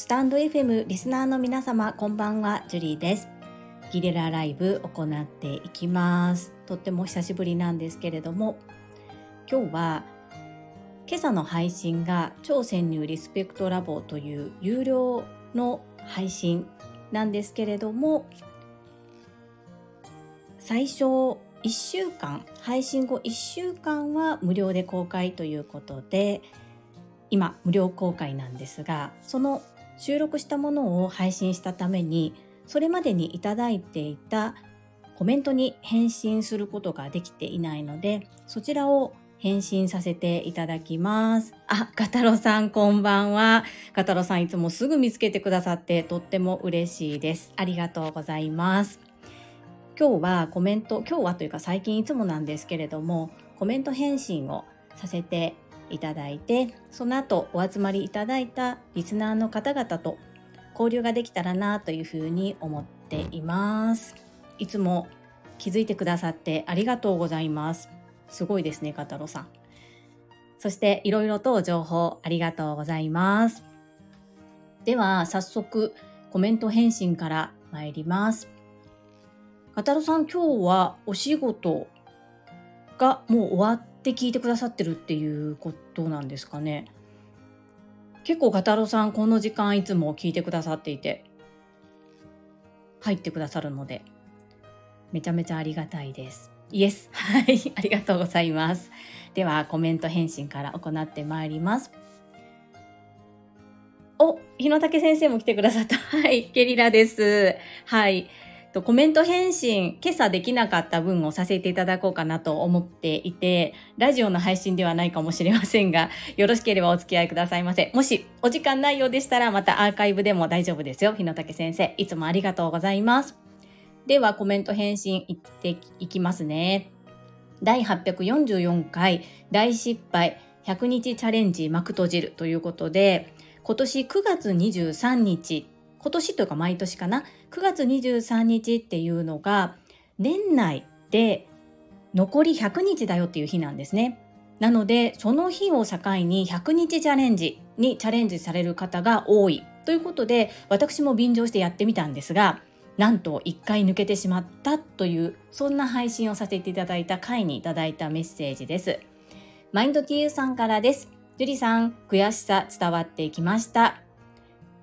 スタンド FM リスナーの皆様こんばんはジュリーです。ギレラライブ行っていきます。とっても久しぶりなんですけれども今日は今朝の配信が超潜入リスペクトラボという有料の配信なんですけれども最初1週間配信後1週間は無料で公開ということで今無料公開なんですがその収録したものを配信したためにそれまでにいただいていたコメントに返信することができていないのでそちらを返信させていただきます。あ、ガタロさんこんばんは。ガタロさんいつもすぐ見つけてくださってとっても嬉しいです。ありがとうございます。今日はコメント、今日はというか最近いつもなんですけれども、コメント返信をさせていただいてその後お集まりいただいたリスナーの方々と交流ができたらなというふうに思っています。いつも気づいてくださってありがとうございます。すごいですねカタロさん。そしていろいろと情報ありがとうございます。では早速コメント返信から参ります。カタロさん今日はお仕事がもう終わって聞いてくださってるっていうことなんですかね。結構ガタロさんこの時間いつも聞いてくださっていて入ってくださるのでめちゃめちゃありがたいです。イエス。はい。ありがとうございます。ではコメント返信から行ってまいります。お、日野武先生も来てくださった。はい。ゲリラです。はい。とコメント返信、今朝できなかった分をさせていただこうかなと思っていて、ラジオの配信ではないかもしれませんが、よろしければお付き合いくださいませ。もしお時間ないようでしたら、またアーカイブでも大丈夫ですよ。日野武先生、いつもありがとうございます。では、コメント返信いっていきますね。第844回大失敗100日チャレンジ幕閉じるということで、今年9月23日今年というか毎年かな9月23日っていうのが年内で残り100日だよっていう日なんですね。なのでその日を境に100日チャレンジにチャレンジされる方が多いということで私も便乗してやってみたんですがなんと1回抜けてしまったというそんな配信をさせていただいた回にいただいたメッセージです。マインド TU さんからです。樹里さん、悔しさ伝わってきました。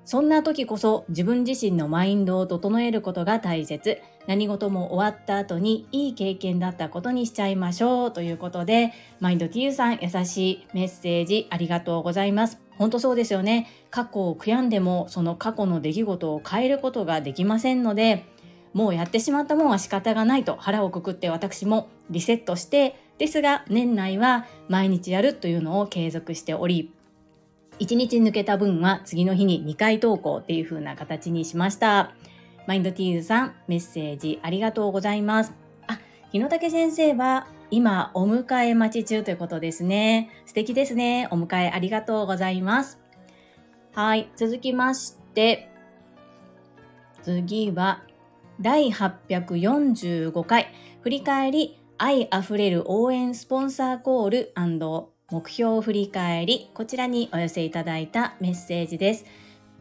そんな時こそ自分自身のマインドを整えることが大切。何事も終わった後にいい経験だったことにしちゃいましょう。ということで、マインド T さん優しいメッセージありがとうございます。本当そうですよね。過去を悔やんでもその過去の出来事を変えることができませんので、もうやってしまったもんは仕方がないと腹をくくって私もリセットして、ですが年内は毎日やるというのを継続しており、1日抜けた分は次の日に2回投稿っていう風な形にしました。マインドティーズさん、メッセージありがとうございます。あ、日野武先生は今お迎え待ち中ということですね。素敵ですね。お迎えありがとうございます。はい。続きまして、次は第845回振り返り愛あふれる応援スポンサーコール目標を振り返り、こちらにお寄せいただいたメッセージです。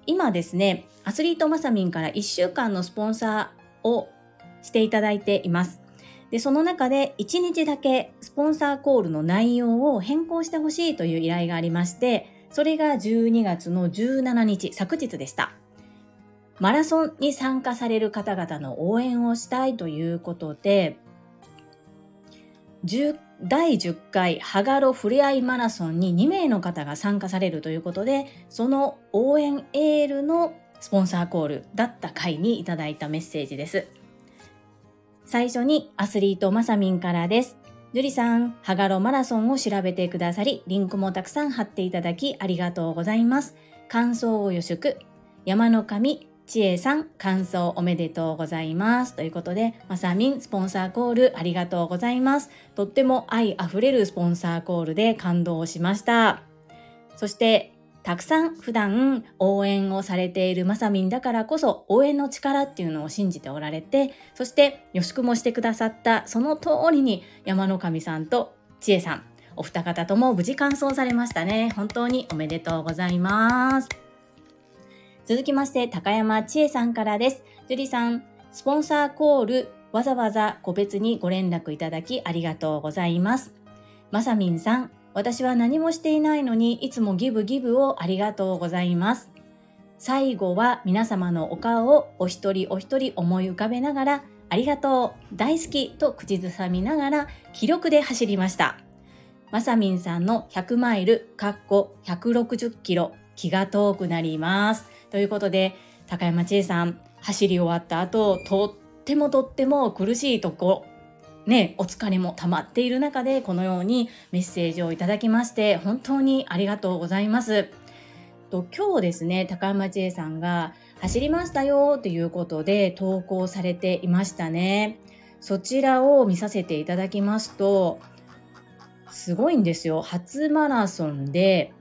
今ですね、アスリートマサミンから1週間のスポンサーをしていただいています。で、その中で1日だけスポンサーコールの内容を変更してほしいという依頼がありまして、それが12月の17日、昨日でした。マラソンに参加される方々の応援をしたいということで、第10回ハガロふれあいマラソンに2名の方が参加されるということで、その応援エールのスポンサーコールだった回にいただいたメッセージです。最初にアスリートマサミンからです。ジュリさん、ハガロマラソンを調べてくださり、リンクもたくさん貼っていただきありがとうございます。感想を予祝。山の神ちえさん、感想おめでとうございます。ということで、まさみん、スポンサーコールありがとうございます。とっても愛あふれるスポンサーコールで感動しました。そして、たくさん普段応援をされているまさみんだからこそ応援の力っていうのを信じておられて、そして予祝もしてくださったその通りに山の神さんとちえさん、お二方とも無事完走されましたね。本当におめでとうございます。続きまして、高山千恵さんからです。樹里さん、スポンサーコール、わざわざ個別にご連絡いただきありがとうございます。まさみんさん、私は何もしていないのに、いつもギブギブをありがとうございます。最後は皆様のお顔をお一人お一人思い浮かべながら、ありがとう、大好きと口ずさみながら、気力で走りました。まさみんさんの100マイル、かっこ160キロ、気が遠くなります。ということで、高山千恵さん、走り終わった後、とってもとっても苦しいとこ、ね、お疲れも溜まっている中で、このようにメッセージをいただきまして、本当にありがとうございます。と今日ですね、高山千恵さんが走りましたよということで投稿されていましたね。そちらを見させていただきますと、すごいんですよ。初マラソンで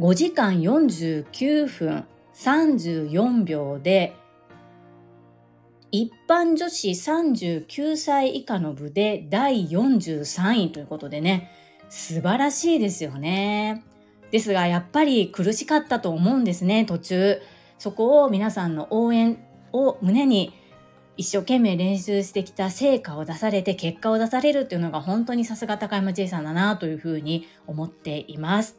5時間49分34秒で一般女子39歳以下の部で第43位ということでね、素晴らしいですよね。ですが、やっぱり苦しかったと思うんですね、途中。そこを皆さんの応援を胸に一生懸命練習してきた成果を出されて結果を出されるっていうのが本当にさすが高山 J さんだなというふうに思っています。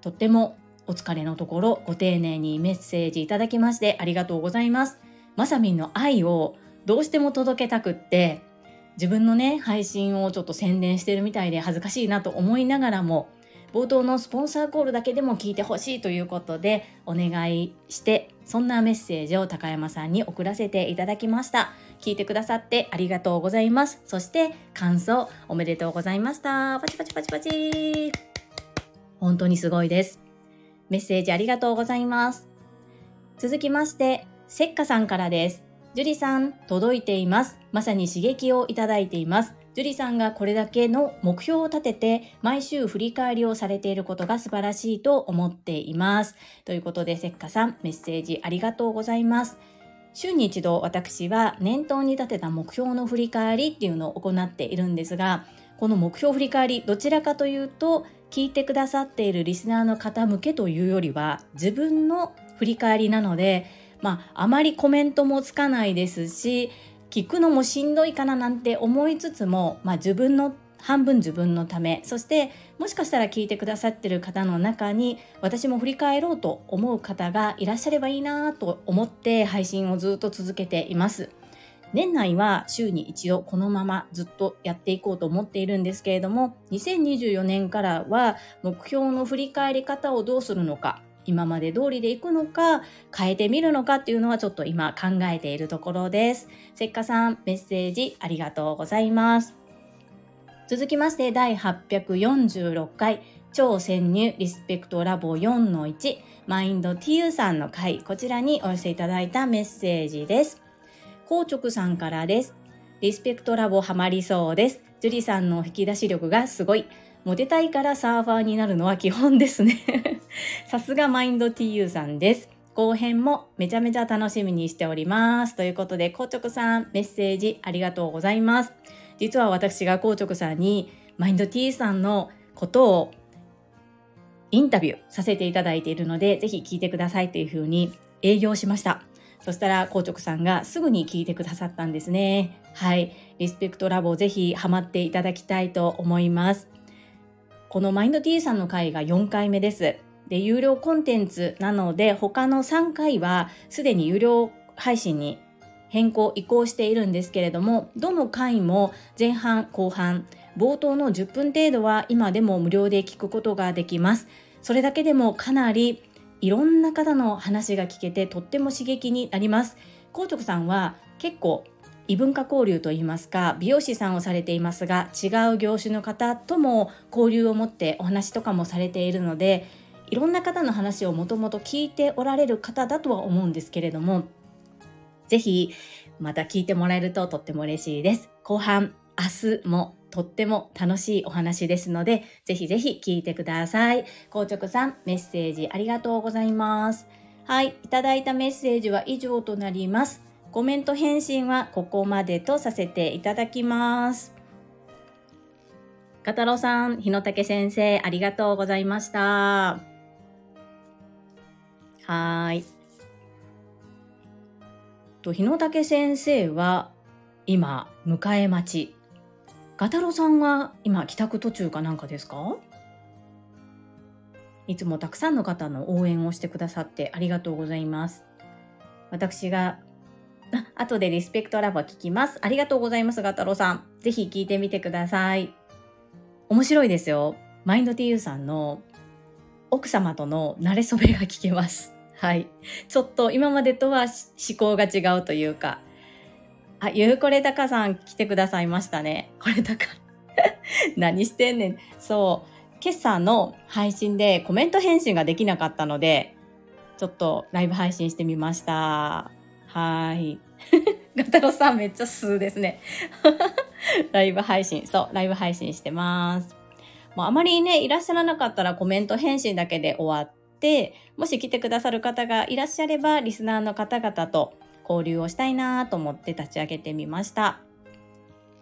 とってもお疲れのところご丁寧にメッセージいただきましてありがとうございます。まさみんの愛をどうしても届けたくって自分のね配信をちょっと宣伝してるみたいで恥ずかしいなと思いながらも冒頭のスポンサーコールだけでも聞いてほしいということでお願いしてそんなメッセージを高山さんに送らせていただきました。聞いてくださってありがとうございます。そして感想おめでとうございました。パチパチパチパチ。本当にすごいです。メッセージありがとうございます続きましてせっかさんからです。樹里さん、届いています。まさに刺激をいただいています。樹里さんがこれだけの目標を立てて毎週振り返りをされていることが素晴らしいと思っています。ということで、せっかさん、メッセージありがとうございます。週に一度私は念頭に立てた目標の振り返りっていうのを行っているんですが、この目標振り返り、どちらかというと、聞いてくださっているリスナーの方向けというよりは、自分の振り返りなので、まあ、あまりコメントもつかないですし聞くのもしんどいかななんて思いつつも、まあ、自分の半分自分のためそしてもしかしたら聞いてくださってる方の中に私も振り返ろうと思う方がいらっしゃればいいなと思って配信をずっと続けています。年内は週に一度このままずっとやっていこうと思っているんですけれども2024年からは目標の振り返り方をどうするのか今まで通りでいくのか、変えてみるのかっていうのはちょっと今考えているところです。せっかさん、メッセージありがとうございます。続きまして第846回超潜入リスペクトラボ4-1マインド TU さんの回、こちらにお寄せいただいたメッセージです。硬直さんからです。リスペクトラボハマりそうです。樹里さんの引き出し力がすごい。モテたいからサーファーになるのは基本ですね さすがマインド TU さんです。後編もめちゃめちゃ楽しみにしております。ということで、硬直さん、メッセージありがとうございます。実は私が硬直さんに、マインド T さんのことをインタビューさせていただいているので、ぜひ聞いてくださいというふうに営業しました。そしたら、硬直さんがすぐに聞いてくださったんですね。はい。リスペクトラボぜひハマっていただきたいと思います。このマインド T さんの回が4回目です。で、有料コンテンツなので、他の3回はすでに有料配信に変更、移行しているんですけれども、どの回も前半、後半、冒頭の10分程度は今でも無料で聞くことができます。それだけでもかなりいろんな方の話が聞けてとっても刺激になります。硬直さんは結構異文化交流といいますか美容師さんをされていますが違う業種の方とも交流を持ってお話とかもされているのでいろんな方の話をもともと聞いておられる方だとは思うんですけれども、ぜひまた聞いてもらえるととっても嬉しいです。後半、明日もとっても楽しいお話ですので、ぜひぜひ聞いてください。硬直さん、メッセージありがとうございます。はい、いただいたメッセージは以上となります。コメント返信はここまでとさせていただきます。片郎さん、日野武先生、ありがとうございました。はい。と、日野武先生は今、迎え待ち。ガタロさんは今、帰宅途中かなんかですか？いつもたくさんの方の応援をしてくださってありがとうございます。私が、あ後でリスペクトラボ聞きます。ありがとうございます、ガタロさん。ぜひ聞いてみてください。面白いですよ。マインド TU さんの奥様との馴れ初めが聞けます。はい。ちょっと今までとは思考が違うというか。あ、ゆうこれたかさん来てくださいましたね。これたか。何してんねん。そう。今朝の配信でコメント返信ができなかったので、ちょっとライブ配信してみました。はい。ガタロさんめっちゃ素ですね。ライブ配信、そう、ライブ配信してます。もうあまりね、いらっしゃらなかったらコメント返信だけで終わって、もし来てくださる方がいらっしゃれば、リスナーの方々と交流をしたいなと思って立ち上げてみました。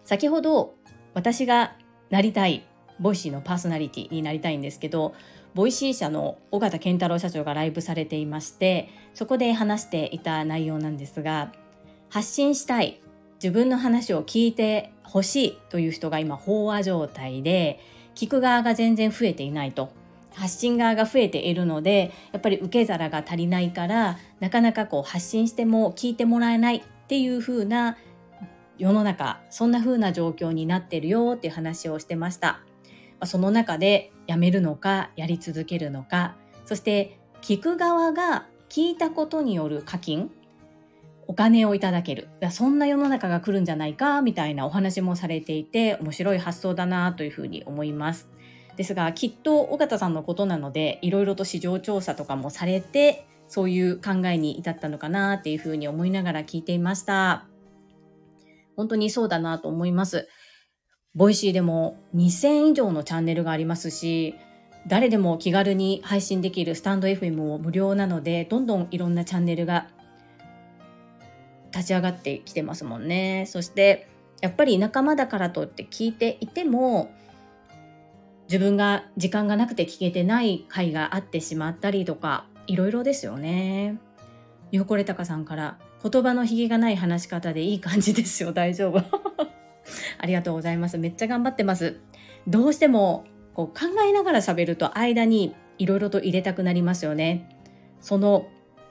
先ほど私がなりたい Voicy のパーソナリティになりたいんですけど Voicy 社の尾形健太郎社長がライブされていましてそこで話していた内容なんですが発信したい自分の話を聞いてほしいという人が今飽和状態で聞く側が全然増えていないと発信側が増えているのでやっぱり受け皿が足りないからなかなかこう発信しても聞いてもらえないっていう風な世の中そんな風な状況になってるよっていう話をしてました。その中でやめるのかやり続けるのかそして聞く側が聞いたことによる課金お金をいただけるそんな世の中が来るんじゃないかみたいなお話もされていて面白い発想だなというふうに思いますですがきっと尾形さんのことなのでいろいろと市場調査とかもされてそういう考えに至ったのかなっていうふうに思いながら聞いていました本当にそうだなと思います Voicy でも2000以上のチャンネルがありますし、誰でも気軽に配信できるスタンド FM も無料なので、どんどんいろんなチャンネルが立ち上がってきてますもんね。そして、やっぱり仲間だからとって聞いていても、自分が時間がなくて聞けてない回があってしまったりとか、いろいろですよね。よこれたかさんから、言葉のひげがない話し方でいい感じですよ。大丈夫。ありがとうございます。めっちゃ頑張ってます。どうしてもこう考えながら喋ると間にいろいろと入れたくなりますよね。その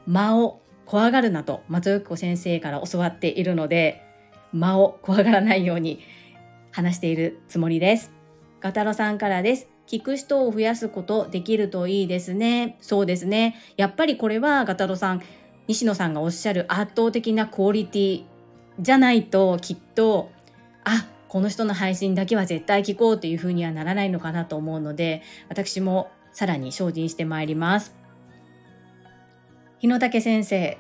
間を怖がるなと松尾子先生から教わっているので、間を怖がらないように話しているつもりです。ガタロさんからです。聞く人を増やすことできるといいですね。そうですね。やっぱりこれはガタロさん、西野さんがおっしゃる圧倒的なクオリティじゃないときっとあこの人の配信だけは絶対聞こうというふうにはならないのかなと思うので私もさらに精進してまいります。日野武先生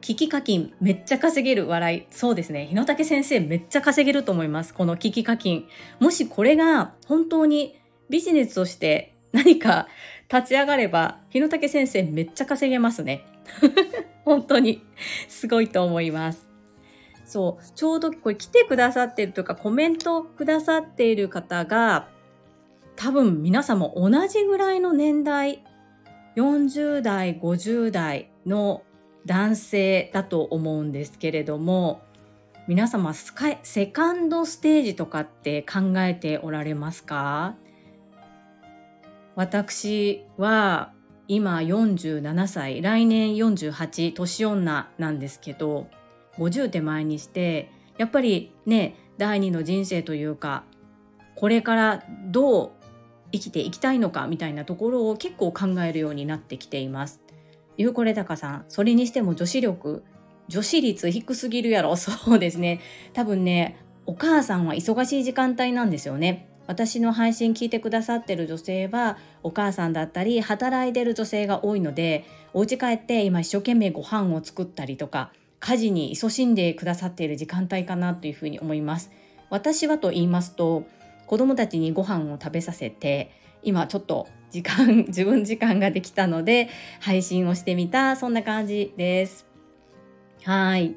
聞き課金めっちゃ稼げる笑い。そうですね。日野武先生めっちゃ稼げると思います。この聞き課金。もしこれが本当にビジネスとして何か立ち上がれば日野武先生めっちゃ稼げますね。本当に。すごいと思います。そう、ちょうどこれ来てくださってるとかコメントくださっている方が多分皆さんも同じぐらいの年代、40代、50代の男性だと思うんですけれども、皆様セカンドステージとかって考えておられますか？私は今47歳、来年48、年女なんですけど、50手前にしてやっぱりね第二の人生というかこれからどう生きていきたいのかみたいなところを結構考えるようになってきています。ゆうこれたかさん、それにしても女子力、女子率低すぎるやろ。そうですね。多分ね、お母さんは忙しい時間帯なんですよね。私の配信聞いてくださってる女性はお母さんだったり働いてる女性が多いのでお家帰って今一生懸命ご飯を作ったりとか家事に勤しんでくださっている時間帯かなというふうに思います。私はと言いますと子供たちにご飯を食べさせて今ちょっと時間 自分時間ができたので配信をしてみたそんな感じです。はい。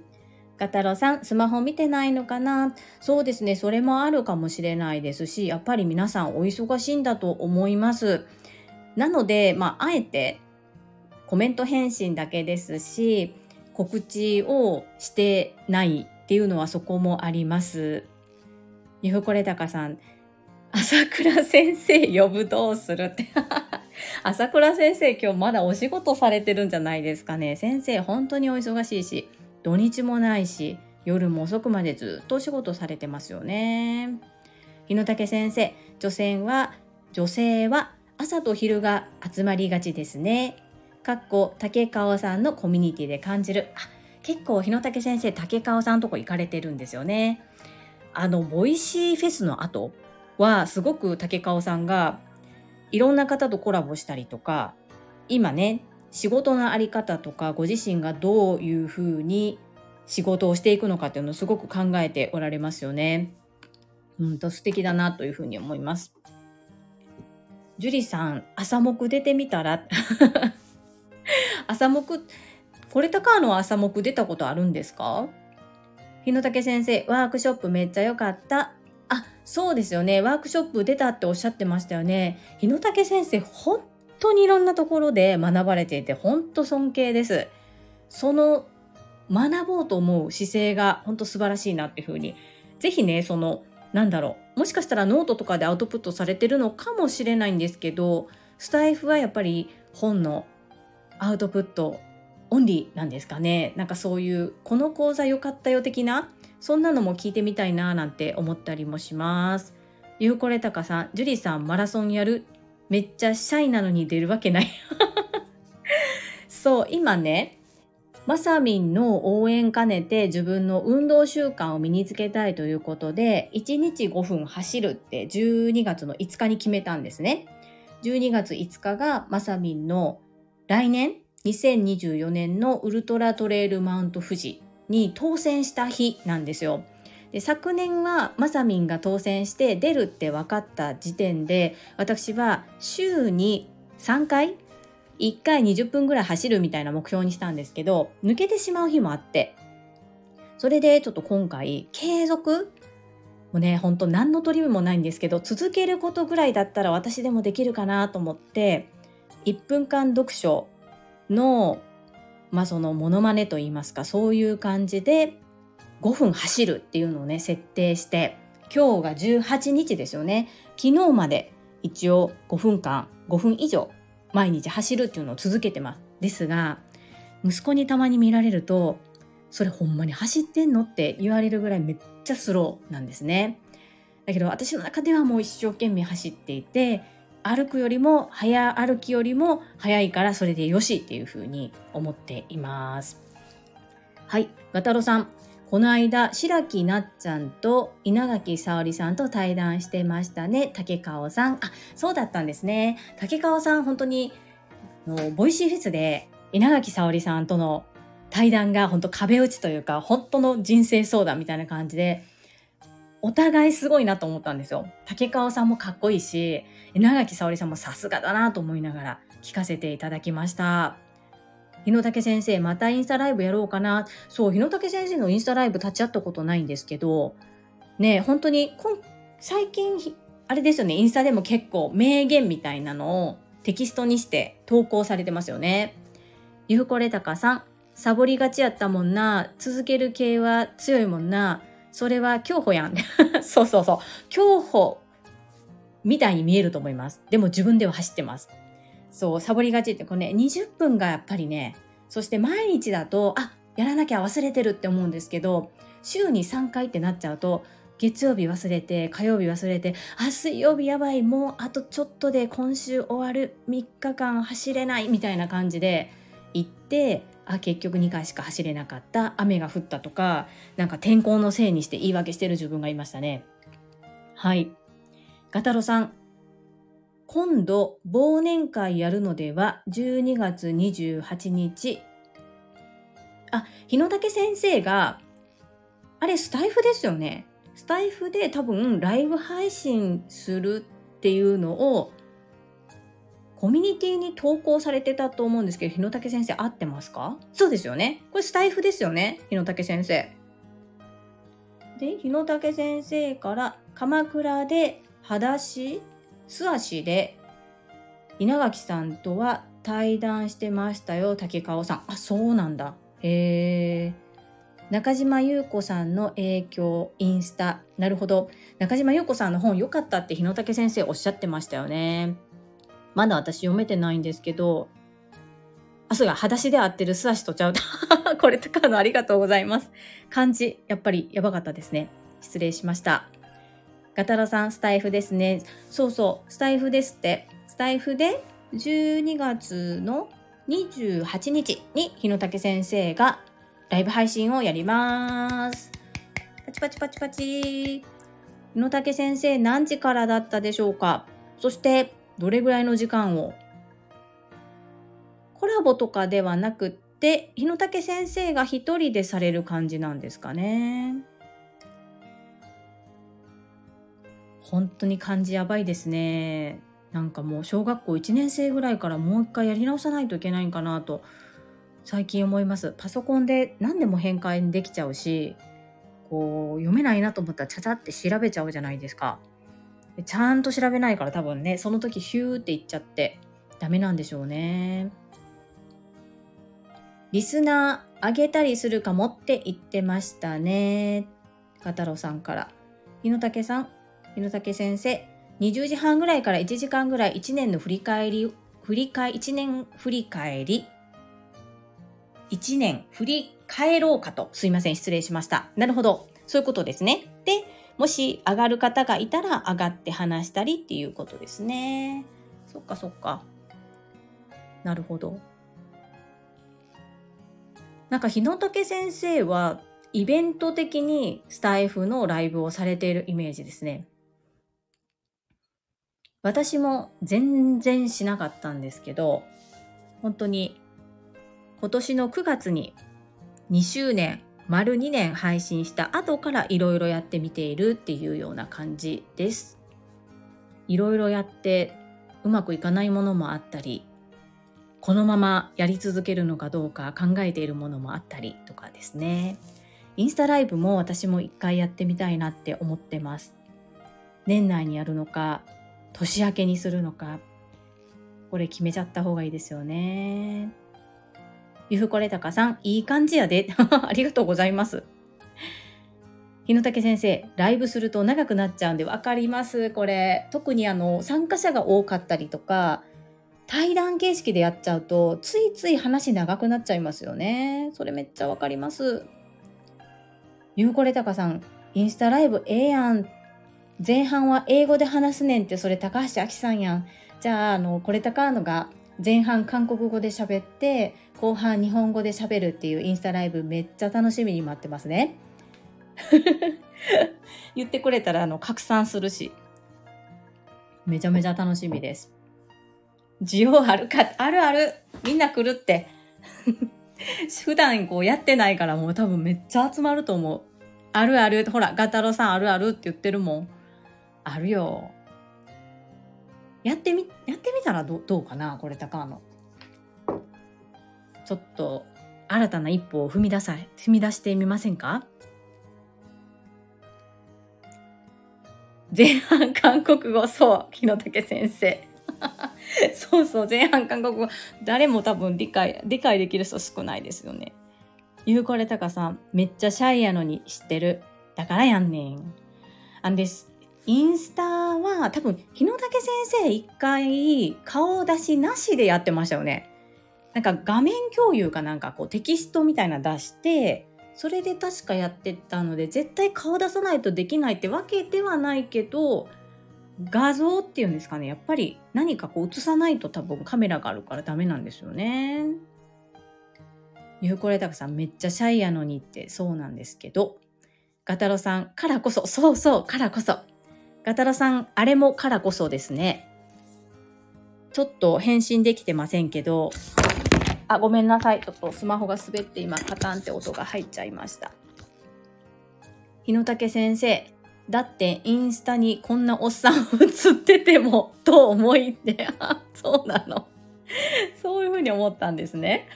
ガタロさん、スマホ見てないのかな？そうですね、それもあるかもしれないですし、やっぱり皆さんお忙しいんだと思います。なので、まあ、あえてコメント返信だけですし、告知をしてないっていうのはそこもあります。ゆふこれたかさん、朝倉先生呼ぶどうするって 朝倉先生今日まだお仕事されてるんじゃないですかね。先生本当にお忙しいし、土日もないし、夜も遅くまでずっとお仕事されてますよね。日野武先生、女性は、女性は朝と昼が集まりがちですね。かっこ竹川さんのコミュニティで感じる。あ、結構日野武先生、竹川さんとこ行かれてるんですよね。あの、 Voicy フェスの後は、すごく竹川さんがいろんな方とコラボしたりとか、今ね、仕事のあり方とか、ご自身がどういうふうに仕事をしていくのかっていうのをすごく考えておられますよね。うんと素敵だなというふうに思います。樹里さん、朝目出てみたら？朝目、これ高の朝目出たことあるんですか？日野武先生、ワークショップめっちゃ良かった。あ、そうですよね。ワークショップ出たっておっしゃってましたよね。日野武先生、本当にいろんなところで学ばれていて、本当尊敬です。その学ぼうと思う姿勢が本当素晴らしいなっていうふうに、ぜひね、その、なんだろう、もしかしたらノートとかでアウトプットされてるのかもしれないんですけど、スタイフはやっぱり本のアウトプットオンリーなんですかね。なんかそういう、この講座良かったよ的な、そんなのも聞いてみたいななんて思ったりもします。ゆうこれたかさん、ジュリさんマラソンやるめっちゃシャイなのに出るわけない。そう、今ね、まさみんの応援兼ねて自分の運動習慣を身につけたいということで、1日5分走るって12月の5日に決めたんですね。12月5日がまさみんの来年2024年のウルトラトレイルマウント富士に当選した日なんですよ。で昨年はまさみんが当選して出るって分かった時点で私は週に3回1回20分ぐらい走るみたいな目標にしたんですけど抜けてしまう日もあってそれでちょっと今回継続もうねほんと何の取り目もないんですけど続けることぐらいだったら私でもできるかなと思って1分間読書の、まあ、そのモノマネといいますかそういう感じで5分走るっていうのをね設定して今日が18日ですよね昨日まで一応5分間5分以上毎日走るっていうのを続けてますですが息子にたまに見られるとそれほんまに走ってんのって言われるぐらいめっちゃスローなんですねだけど私の中ではもう一生懸命走っていて歩くよりも早歩きよりも早いからそれでよしっていうふうに思っています。はい、ガタロさん。この間、白木なっちゃんと稲垣沙織さんと対談してましたね。竹川さん。あ、そうだったんですね。竹川さん、本当に、の Voicy フェスで稲垣沙織さんとの対談が本当壁打ちというか、本当の人生相談みたいな感じで、お互いすごいなと思ったんですよ。竹川さんもかっこいいし、稲垣沙織さんもさすがだなと思いながら聞かせていただきました。日野武先生、またインスタライブやろうかな。そう、日野武先生のインスタライブ立ち会ったことないんですけど、ね、本当に最近、あれですよね、インスタでも結構名言みたいなのをテキストにして投稿されてますよね。ゆうこれたかさん、サボりがちやったもんな、続ける系は強いもんな、それは競歩やん。そうそうそう。競歩みたいに見えると思います。でも自分では走ってます。そう、サボりがちってこれね、20分がやっぱりね、そして毎日だと、あ、やらなきゃ忘れてるって思うんですけど、週に3回ってなっちゃうと、月曜日忘れて、火曜日忘れて、あ、水曜日やばい、もうあとちょっとで今週終わる、3日間走れないみたいな感じで行って、あ結局2回しか走れなかった雨が降ったとかなんか天候のせいにして言い訳してる自分がいましたね。はい。ガタロさん今度忘年会やるのでは12月28日あ日野武先生があれスタイフですよねスタイフで多分ライブ配信するっていうのをコミュニティに投稿されてたと思うんですけど、日野武先生合ってますか？そうですよね。これスタイフですよね。日野武先生。で、日野武先生から鎌倉で裸足、素足で稲垣さんとは対談してましたよ、竹川さん。あ、そうなんだ。へえ。中島優子さんの影響、インスタ。なるほど。中島優子さんの本良かったって日野武先生おっしゃってましたよね。まだ私読めてないんですけど、あ、そうや、裸足で合ってる素足とちゃう。これとかのありがとうございます。漢字、やっぱりやばかったですね。失礼しました。ガタロさん、スタイフですね。そうそう、スタイフですって。スタイフで12月の28日に日野武先生がライブ配信をやります。パチパチパチパチ。日野武先生何時からだったでしょうかそしてどれぐらいの時間をコラボとかではなくって日野武先生が一人でされる感じなんですかね。本当に漢字やばいですね。なんかもう小学校1年生ぐらいからもう一回やり直さないといけないんかなと最近思います。パソコンで何でも変換できちゃうし、こう読めないなと思ったらちゃちゃって調べちゃうじゃないですか。ちゃんと調べないから多分ね、その時ヒューって言っちゃってダメなんでしょうね。リスナーあげたりするかもって言ってましたね。ガタロさんから。日野武さん、日野武先生、20時半ぐらいから1時間ぐらい1年の振り返り、振り返、1年振り返り1年振り返ろうかと。すいません、失礼しました。なるほど。そういうことですね。で、もし上がる方がいたら上がって話したりっていうことですね。そっかそっか。なるほど。なんか日野武先生はイベント的にスタイフのライブをされているイメージですね。私も全然しなかったんですけど、本当に今年の9月に2周年丸2年配信した後からいろいろやってみているっていうような感じです。いろいろやってうまくいかないものもあったりこのままやり続けるのかどうか考えているものもあったりとかですね。インスタライブも私も一回やってみたいなって思ってます。年内にやるのか、年明けにするのか、これ決めちゃった方がいいですよね。ゆふこれたかさん、いい感じやで。ありがとうございます。日野武先生、ライブすると長くなっちゃうんで分かります。これ、特にあの、参加者が多かったりとか、対談形式でやっちゃうと、ついつい話長くなっちゃいますよね。それめっちゃ分かります。ゆうこれたかさん、インスタライブええやん。前半は英語で話すねんって、それ高橋明さんやん。じゃあ、あの、これたかのが前半韓国語で喋って後半日本語で喋るっていうインスタライブめっちゃ楽しみに待ってますね。言ってくれたらあの拡散するしめちゃめちゃ楽しみです。需要あるか？あるあるみんな来るって 普段こうやってないからもう多分めっちゃ集まると思う。あるあるほらガタロさんあるあるって言ってるもん。あるよ。やってみ、やってみたらどどうかなこれ高野。ちょっと新たな一歩を踏み出さ、踏み出してみませんか？前半韓国語、そう、日野武先生。そうそう、前半韓国語、誰も多分理解、理解できる人少ないですよね。ゆうこれたかさん、めっちゃシャイやのに知ってる。だからやんねん。あんです。インスタは多分日野武先生一回顔出しなしでやってましたよね。なんか画面共有かなんかこうテキストみたいな出してそれで確かやってたので絶対顔出さないとできないってわけではないけど画像っていうんですかねやっぱり何かこう映さないと多分カメラがあるからダメなんですよね。ゆうこれたくさんめっちゃシャイやのにってそうなんですけどガタロさんからこそそうそうからこそガタラさん、あれもからこそですね。ちょっと返信できてませんけど、あ、ごめんなさい。ちょっとスマホが滑って今、カタンって音が入っちゃいました。日野武先生、だってインスタにこんなおっさん映ってても、と思いって、あ、そうなの。そういうふうに思ったんですね。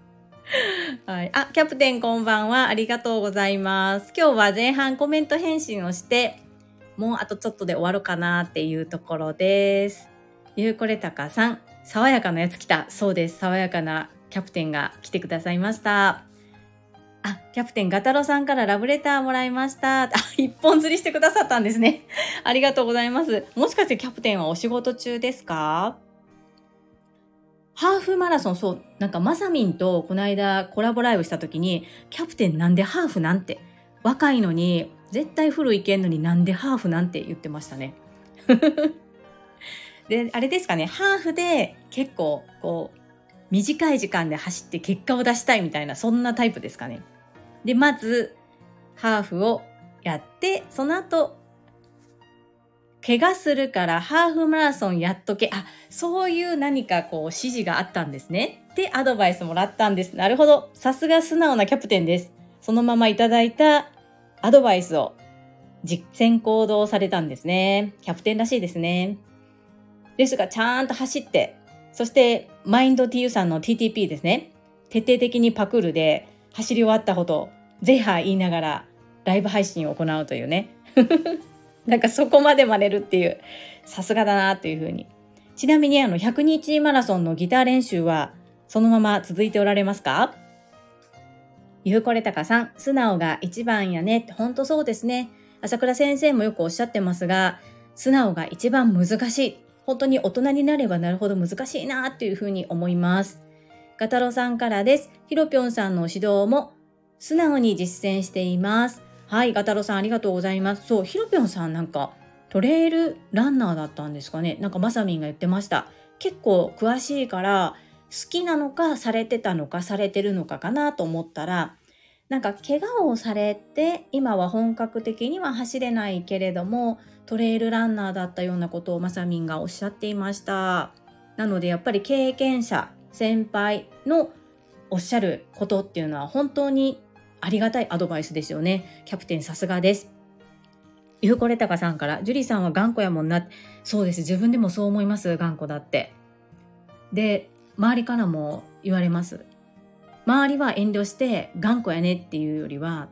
はい。あ、キャプテンこんばんは。ありがとうございます。今日は前半コメント返信をして、もうあとちょっとで終わるかなっていうところです。ゆうこれたかさん、爽やかなやつ来た。そうです。爽やかなキャプテンが来てくださいました。あ、キャプテンガタロさんからラブレターもらいました。あ、一本釣りしてくださったんですね。ありがとうございます。もしかしてキャプテンはお仕事中ですか？ハーフマラソン、そう、なんかまさみんとこの間コラボライブした時に、キャプテンなんでハーフなんて、若いのに、絶対フルいけんのになんでハーフなんて言ってましたね。で、あれですかね、ハーフで結構、こう、短い時間で走って結果を出したいみたいな、そんなタイプですかね。で、まず、ハーフをやって、その後、怪我するからハーフマラソンやっとけ。あ、そういう何かこう指示があったんですね。で、アドバイスもらったんです。なるほど。さすが素直なキャプテンです。そのままいただいたアドバイスを実践行動されたんですね。キャプテンらしいですね。ですが、ちゃんと走って、そしてマインド TU さんの TTP ですね。徹底的にパクるで走り終わったことぜは言いながらライブ配信を行うというね なんかそこまで真似るっていうさすがだなというふうにちなみにあの100日マラソンのギター練習はそのまま続いておられますか？ゆうこれたかさん、素直が一番やねって本当そうですね。朝倉先生もよくおっしゃってますが、素直が一番難しい。本当に大人になればなるほど難しいなっていうふうに思います。ガタロさんからです。ひろぴょんさんの指導も素直に実践しています。はい、ガタロさんありがとうございます。そう、ひろぴょんさんなんかトレイルランナーだったんですかね。なんかまさみんが言ってました。結構詳しいから好きなのかされてたのかされてるのかかなと思ったらなんか怪我をされて今は本格的には走れないけれどもトレイルランナーだったようなことをまさみんがおっしゃっていましたなのでやっぱり経験者先輩のおっしゃることっていうのは本当にありがたいアドバイスですよね。キャプテンさすがです。ゆうこれたかさんから、ジュリさんは頑固やもんな。そうです。自分でもそう思います。頑固だって。で、周りからも言われます。周りは遠慮して頑固やねっていうよりは、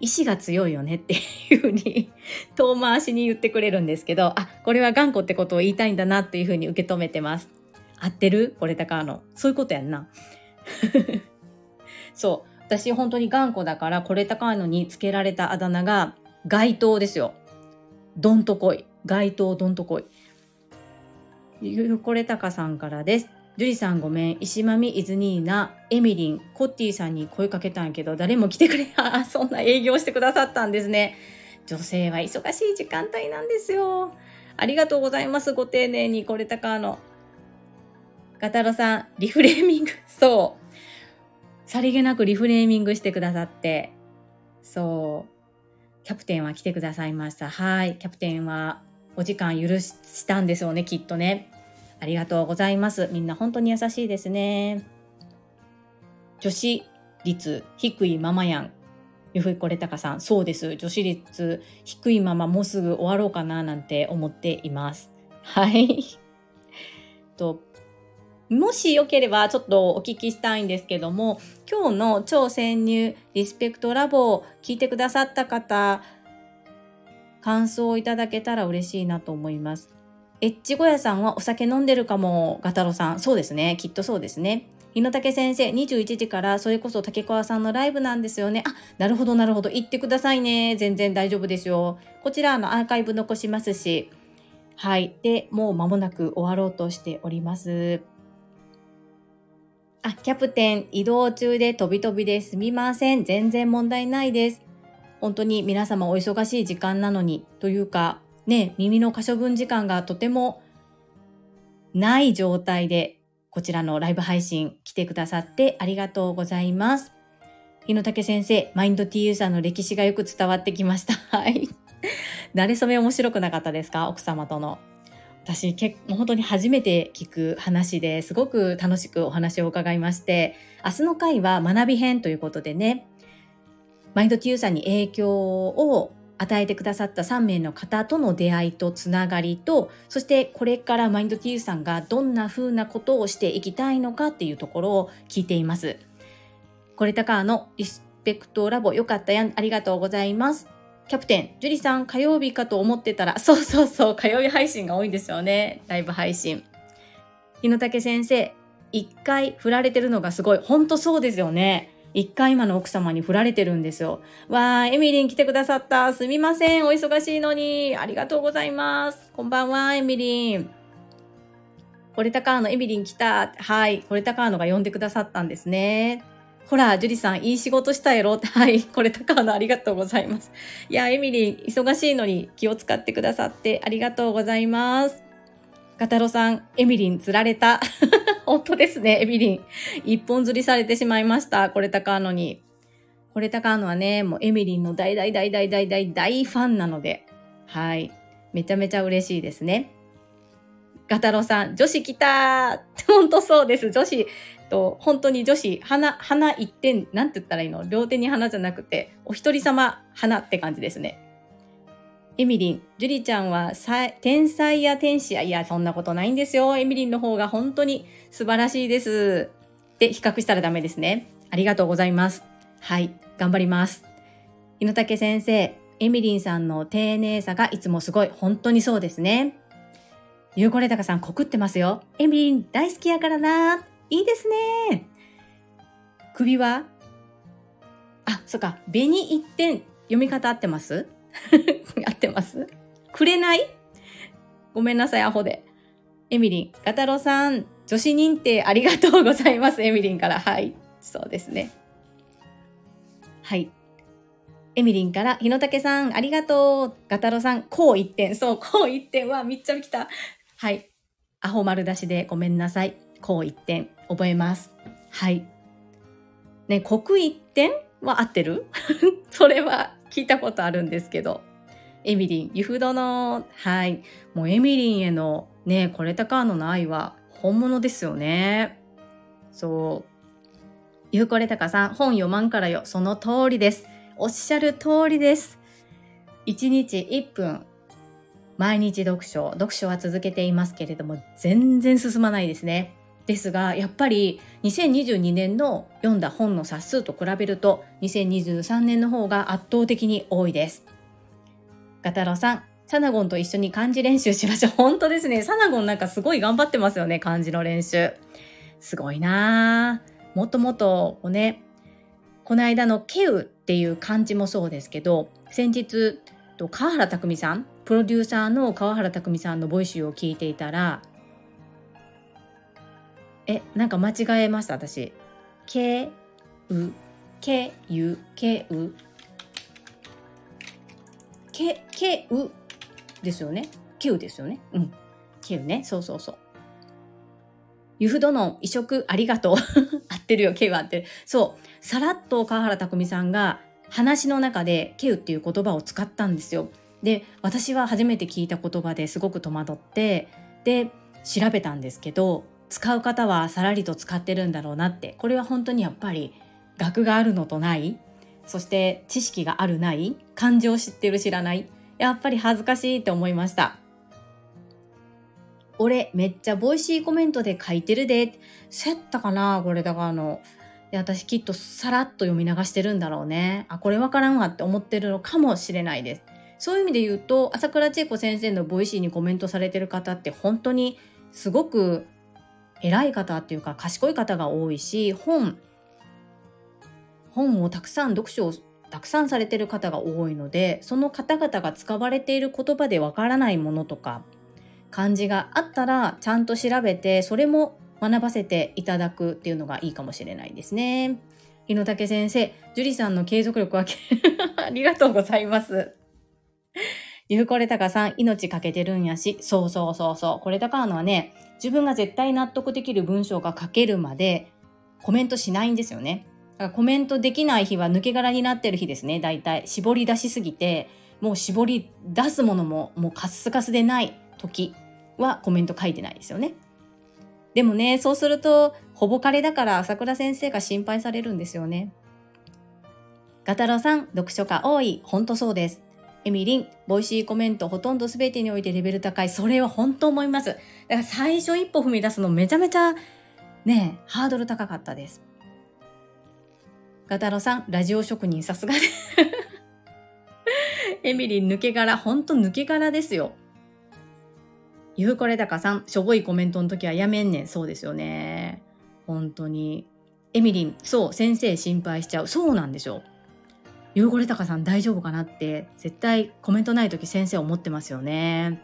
意志が強いよねっていうふうに遠回しに言ってくれるんですけど、あ、これは頑固ってことを言いたいんだなっていうふうに受け止めてます。合ってる？これたかの。そういうことやんな。そう。私本当に頑固だからこれ高いのにつけられたあだ名が街灯ですよ。どんとこい。街灯どんとこい。ゆこれたかさんからです。樹里さんごめん。石まみイズニーナ、エミリン、コッティさんに声かけたんやけど、誰も来てくれ、あ、そんな営業してくださったんですね。女性は忙しい時間帯なんですよ。ありがとうございます。ご丁寧にこれたかの。ガタロさん、リフレーミング。そう。さりげなくリフレーミングしてくださって、そう、キャプテンは来てくださいました。はい、キャプテンはお時間許したんですよね、きっとね。ありがとうございます。みんな本当に優しいですね。女子率低いままやん。ゆふいこれたかさん、そうです。女子率低いままもうすぐ終わろうかななんて思っています。はい。ともしよければちょっとお聞きしたいんですけども、今日の超潜入リスペクトラボを聞いてくださった方、感想をいただけたら嬉しいなと思います。エッチ小屋さんはお酒飲んでるかも、ガタロさん。そうですね。きっとそうですね。日野武先生、21時からそれこそ竹川さんのライブなんですよね。あ、なるほどなるほど。行ってくださいね。全然大丈夫ですよ。こちらのアーカイブ残しますし。はい。で、もう間もなく終わろうとしております。あ、キャプテン、移動中で飛び飛びですみません。全然問題ないです。本当に皆様お忙しい時間なのに、というか、ね、耳の可処分時間がとてもない状態で、こちらのライブ配信来てくださってありがとうございます。日野武先生、マインド TU さんの歴史がよく伝わってきました。はい。慣れ初め面白くなかったですか？奥様との。私結構本当に初めて聞く話ですごく楽しくお話を伺いまして明日の回は学び編ということでねマインド Q さんに影響を与えてくださった3名の方との出会いとつながりとそしてこれからマインド Q さんがどんな風なことをしていきたいのかっていうところを聞いていますこれたかのリスペクトラボよかったやんありがとうございますキャプテン、樹里さん、火曜日かと思ってたら、そうそうそう、火曜日配信が多いんですよね。ライブ配信。日野武先生、一回振られてるのがすごい。ほんとそうですよね。一回今の奥様に振られてるんですよ。わー、エミリン来てくださった。すみません。お忙しいのに。ありがとうございます。こんばんは、エミリン。コレタカーノ、エミリン来た。はい。コレタカーノが呼んでくださったんですね。ほら、ジュリさん、いい仕事したやろはい。これ、高野ありがとうございます。いや、エミリン、忙しいのに気を使ってくださってありがとうございます。ガタロさん、エミリン釣られた。本当ですね、エミリン。一本釣りされてしまいました。これ高野に。これ高野はね、もうエミリンの大大大大大大大ファンなので、はい。めちゃめちゃ嬉しいですね。ガタロさん、女子来たー本当そうです。女子、と、本当に女子、花、花一点、なんて言ったらいいの？両手に花じゃなくて、お一人様花って感じですね。エミリン、ジュリちゃんは天才や天使や、いや、そんなことないんですよ。エミリンの方が本当に素晴らしいです。で、比較したらダメですね。ありがとうございます。はい、頑張ります。井野武先生、エミリンさんの丁寧さがいつもすごい。本当にそうですね。ゆうこれたかさん告ってますよ。エミリン大好きやからな。いいですね。首はあ、そっか。紅一点。読み方合ってます？合ってます？くれない？ごめんなさい、アホで。エミリン、ガタロさん、女子認定ありがとうございます。エミリンから。はい。そうですね。はい。エミリンから、日野武さん、ありがとう。ガタロさん、こう一点。そう、こう一点は、めっちゃ来た。はい。アホ丸出しでごめんなさい。こう一点。覚えます。はい。ね、国一点は合ってる？それは聞いたことあるんですけど。エミリン、ユフドの、はい。もうエミリンへのね、これたかのの愛は本物ですよね。そう。ゆうこれたかさん、本読まんからよ。その通りです。おっしゃる通りです。1日1分、毎日読書、読書は続けていますけれども、全然進まないですね。ですがやっぱり2022年の読んだ本の冊数と比べると2023年の方が圧倒的に多いです。ガタロさん、サナゴンと一緒に漢字練習しましょう。本当ですね。サナゴンなんかすごい頑張ってますよね、漢字の練習。すごいなぁ。もっともっと、ね、この間のケウっていう漢字もそうですけど、先日、川原拓さん、プロデューサーの川原拓さんの Voicy を聞いていたら、え、なんか間違えました、私。け、う、け、ゆ、け、う。け、け、うですよね。けうですよね。うん。けうね。そうそうそう。ユフドノン移植ありがとう。合ってるよ、ケウ合ってる。そう。さらっと川原拓実さんが話の中でケウっていう言葉を使ったんですよ。で、私は初めて聞いた言葉ですごく戸惑って、で、調べたんですけど、使う方はさらりと使ってるんだろうなって。これは本当にやっぱり学があるのとない。そして知識があるない。漢字を知ってる知らない。やっぱり恥ずかしいって思いました。俺めっちゃ Voicy コメントで書いてるで。せったかなこれだからあの。私きっとさらっと読み流してるんだろうね。あこれわからんわって思ってるのかもしれないです。そういう意味で言うと朝倉千恵子先生の Voicy にコメントされてる方って本当にすごく偉い方っていうか賢い方が多いし本本をたくさん読書をたくさんされてる方が多いのでその方々が使われている言葉でわからないものとか漢字があったらちゃんと調べてそれも学ばせていただくっていうのがいいかもしれないですね。日野武先生、樹里さんの継続力は ありがとうございます。ゆうこれたかさん、命かけてるんやし、そうそうそうそう。これたかのはね、自分が絶対納得できる文章が書けるまでコメントしないんですよね。だからコメントできない日は抜け殻になってる日ですね、大体。絞り出しすぎて、もう絞り出すものももうカスカスでない時はコメント書いてないですよね。でもね、そうすると、ほぼ彼だから朝倉先生が心配されるんですよね。ガタロさん、読書家多い。ほんとそうです。エミリン、 Voicy コメントほとんど全てにおいてレベル高い。それは本当思います。だから最初一歩踏み出すのめちゃめちゃね、ハードル高かったです。ガタロさん、ラジオ職人さすがで エミリン抜け殻、ほんと抜け殻ですよ。ゆうこれだかさん、しょぼいコメントの時はやめんねん。そうですよね。本当に。エミリン、そう、先生心配しちゃう。そうなんですよ。汚れたかさん大丈夫かな？って絶対コメントない時先生思ってますよね。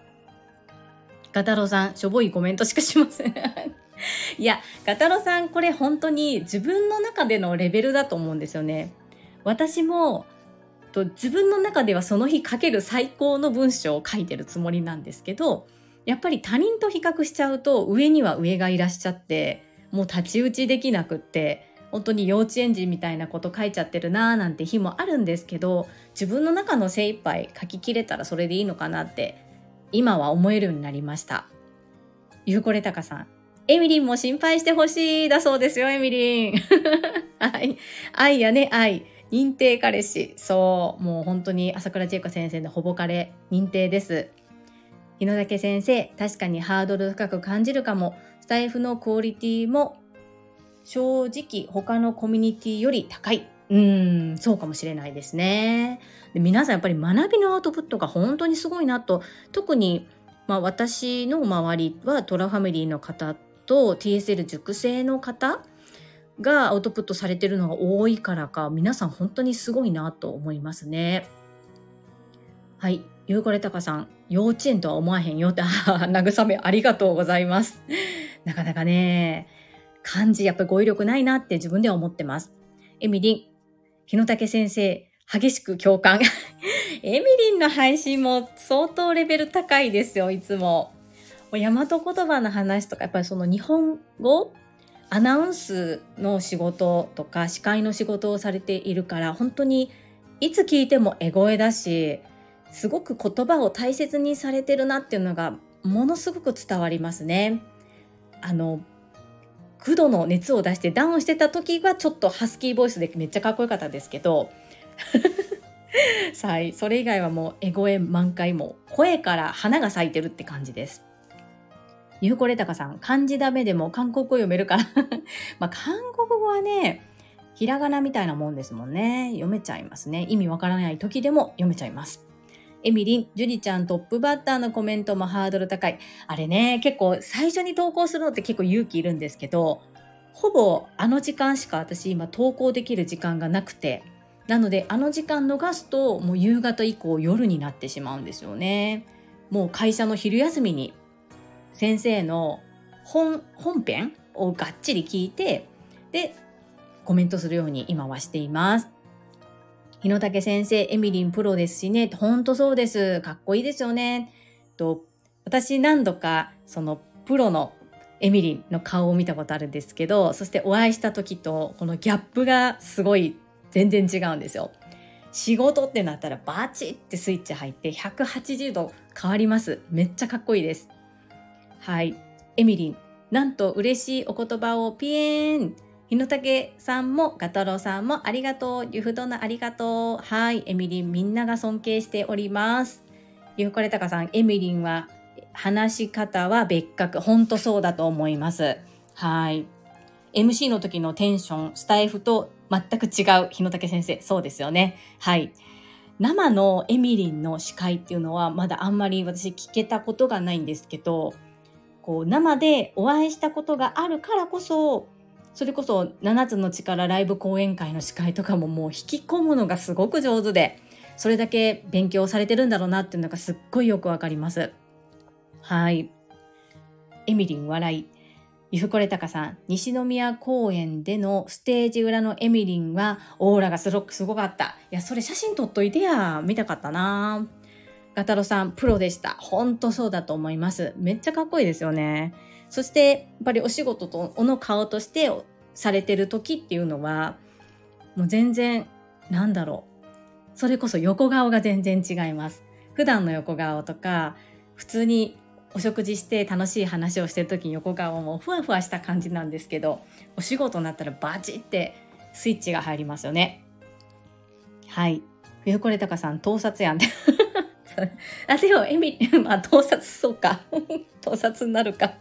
ガタロさん、しょぼいコメントしかしません。いや、ガタロさん、これ本当に自分の中でのレベルだと思うんですよね。私も、と自分の中ではその日書ける最高の文章を書いてるつもりなんですけど、やっぱり他人と比較しちゃうと上には上がいらっしゃって、もう太刀打ちできなくって、本当に幼稚園児みたいなこと書いちゃってるなーなんて日もあるんですけど自分の中の精一杯書ききれたらそれでいいのかなって今は思えるようになりました。ゆうこれたかさん。エミリンも心配してほしいだそうですよエミリン。愛愛やね愛。認定彼氏。そうもう本当に朝倉千恵子先生のほぼ彼認定です。日野岳先生確かにハードル深く感じるかも。スタイフのクオリティも正直他のコミュニティより高い。うん、そうかもしれないですね。で皆さんやっぱり学びのアウトプットが本当にすごいなと、特に、まあ、私の周りはトラファミリーの方と TSL 熟成の方がアウトプットされてるのが多いからか、皆さん本当にすごいなと思いますね。はい。ゆうこれたかさん、幼稚園とは思わへんよって、慰めありがとうございます。なかなかね、漢字やっぱり語彙力ないなって自分では思ってます。エミリン、日野武先生、激しく共感。エミリンの配信も相当レベル高いですよ、いつも。大和言葉の話とか、やっぱりその日本語アナウンスの仕事とか司会の仕事をされているから本当にいつ聞いてもエゴエだしすごく言葉を大切にされてるなっていうのがものすごく伝わりますね。あの9度の熱を出してダウンしてた時はちょっとハスキーボイスでめっちゃかっこよかったですけど はい、それ以外はもうエゴエ満開も声から花が咲いてるって感じです。ゆうこれたかさん、漢字ダメでも韓国語読めるから まあ韓国語はね、ひらがなみたいなもんですもんね。読めちゃいますね。意味わからない時でも読めちゃいます。エミリン、ジュリちゃんトップバッターのコメントもハードル高い。あれね、結構最初に投稿するのって結構勇気いるんですけど、ほぼあの時間しか私今投稿できる時間がなくて、なのであの時間逃すともう夕方以降夜になってしまうんですよね。もう会社の昼休みに先生の本本編をがっちり聞いて、で、コメントするように今はしています。日野武先生、エミリンプロですしね、ほんとそうです。かっこいいですよね。と、私何度かそのプロのエミリンの顔を見たことあるんですけど、そしてお会いした時とこのギャップがすごい全然違うんですよ。仕事ってなったらバチってスイッチ入って180度変わります。めっちゃかっこいいです。はい。エミリン、なんと嬉しいお言葉をピエーン日野武さんもガトロさんもありがとう。ゆふどなありがとう。はい。エミリンみんなが尊敬しております。ゆふこれたかさん、エミリンは話し方は別格。ほんとそうだと思います。はい。MC の時のテンション、スタイフと全く違う日野武先生。そうですよね。はい。生のエミリンの司会っていうのはまだあんまり私聞けたことがないんですけど、こう生でお会いしたことがあるからこそそれこそ7つの力ライブ講演会の司会とかももう引き込むのがすごく上手で、それだけ勉強されてるんだろうなっていうのがすっごいよくわかります。はい。エミリン笑い。ゆふこれたかさん、西宮公園でのステージ裏のエミリンはオーラがすごくすごかった。いや、それ写真撮っといてや。見たかったな。ガタロさん、プロでした。ほんとそうだと思います。めっちゃかっこいいですよね。そしてやっぱりお仕事との顔としてされてる時っていうのはもう全然なんだろう。それこそ横顔が全然違います。普段の横顔とか普通にお食事して楽しい話をしてる時に横顔もふわふわした感じなんですけどお仕事になったらバチってスイッチが入りますよね。はい。冬これたかさん盗撮やん。あ、でも、エミ、まあ、盗撮そうか。盗撮になるか。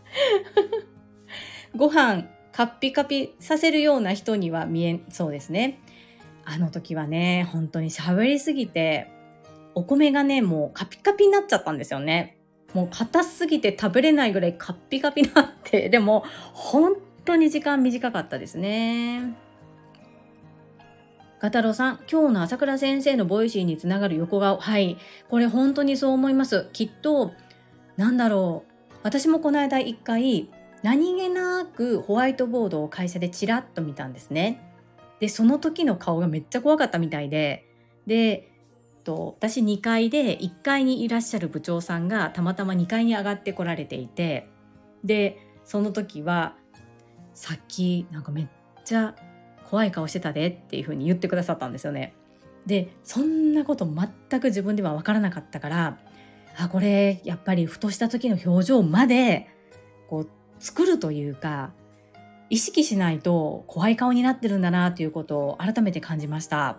ご飯、カッピカピさせるような人には見えそうですね。あの時はね、本当に喋りすぎて、お米がね、もうカピカピになっちゃったんですよね。もう硬すぎて食べれないぐらいカッピカピになって、でも、本当に時間短かったですね。ガタロさん、今日の朝倉先生の Voicy につながる横顔。はい。これ本当にそう思います。きっと、なんだろう。私もこの間一回、何気なくホワイトボードを会社でチラッと見たんですね。で、その時の顔がめっちゃ怖かったみたいで、で、と私2階で1階にいらっしゃる部長さんがたまたま2階に上がってこられていて、で、その時は、さっきなんかめっちゃ怖い顔してたでっていう風に言ってくださったんですよね。でそんなこと全く自分では分からなかったからあこれやっぱりふとした時の表情までこう作るというか意識しないと怖い顔になってるんだなということを改めて感じました。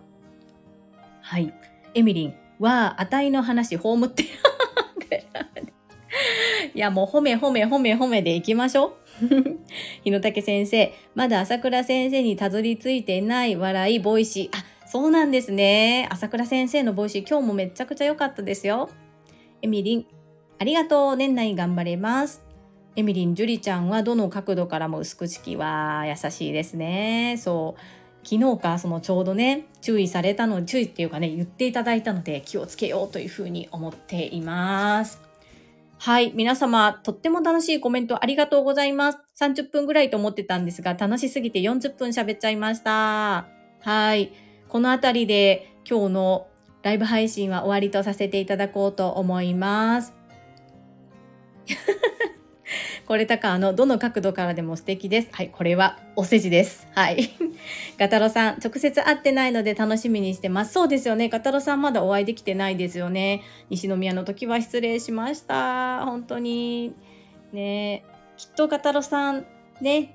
はい。エミリンは、値の話、葬って いや、もう褒め褒め褒め褒めでいきましょう。日野武先生、まだ朝倉先生にたどり着いてない笑い、ボイシー。あ、そうなんですね。朝倉先生の Voicy、今日もめちゃくちゃ良かったですよ。エミリン、ありがとう。年内頑張れます。エミリン、ジュリちゃんはどの角度からも薄口きは優しいですね。そう。昨日かそのちょうどね注意されたの注意っていうかね言っていただいたので気をつけようというふうに思っています。はい。皆様、とっても楽しいコメントありがとうございます。30分ぐらいと思ってたんですが、楽しすぎて40分喋っちゃいました。はい。このあたりで今日のライブ配信は終わりとさせていただこうと思います。これ高あの、どの角度からでも素敵です。はい、これはお世辞です。はい。ガタロさん、直接会ってないので楽しみにしてます。そうですよね。ガタロさんまだお会いできてないですよね。西宮の時は失礼しました。本当に。ねきっとガタロさん、ね、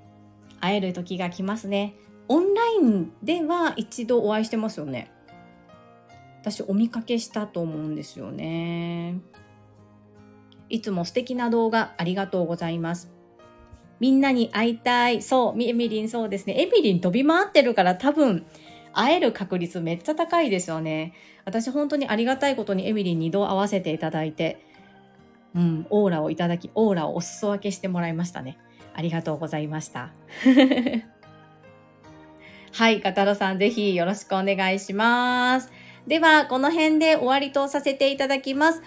会える時が来ますね。オンラインでは一度お会いしてますよね。私お見かけしたと思うんですよね。いつも素敵な動画ありがとうございます。みんなに会いたい。そう、エミリンそうですね。エミリン飛び回ってるから多分会える確率めっちゃ高いですよね。私本当にありがたいことにエミリン2度会わせていただいて、うん、オーラをいただき、オーラをお裾分けしてもらいましたね。ありがとうございました。はい、カタロさんぜひよろしくお願いします。では、この辺で終わりとさせていただきます。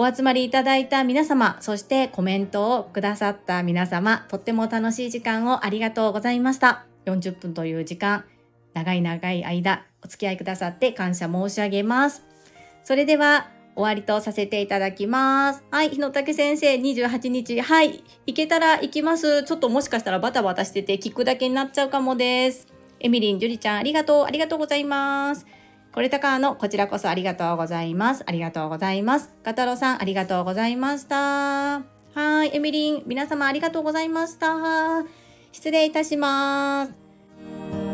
お集まりいただいた皆様、そしてコメントをくださった皆様、とっても楽しい時間をありがとうございました。40分という時間、長い長い間、お付き合いくださって感謝申し上げます。それでは、終わりとさせていただきます。はい、日野武先生、28日、はい、行けたら行きます。ちょっともしかしたらバタバタしてて聞くだけになっちゃうかもです。エミリン、ジュリちゃん、ありがとう、ありがとうございます。これたかのこちらこそありがとうございます。ありがとうございます。ガタロさんありがとうございました。はい、エミリン、皆様ありがとうございました。失礼いたします。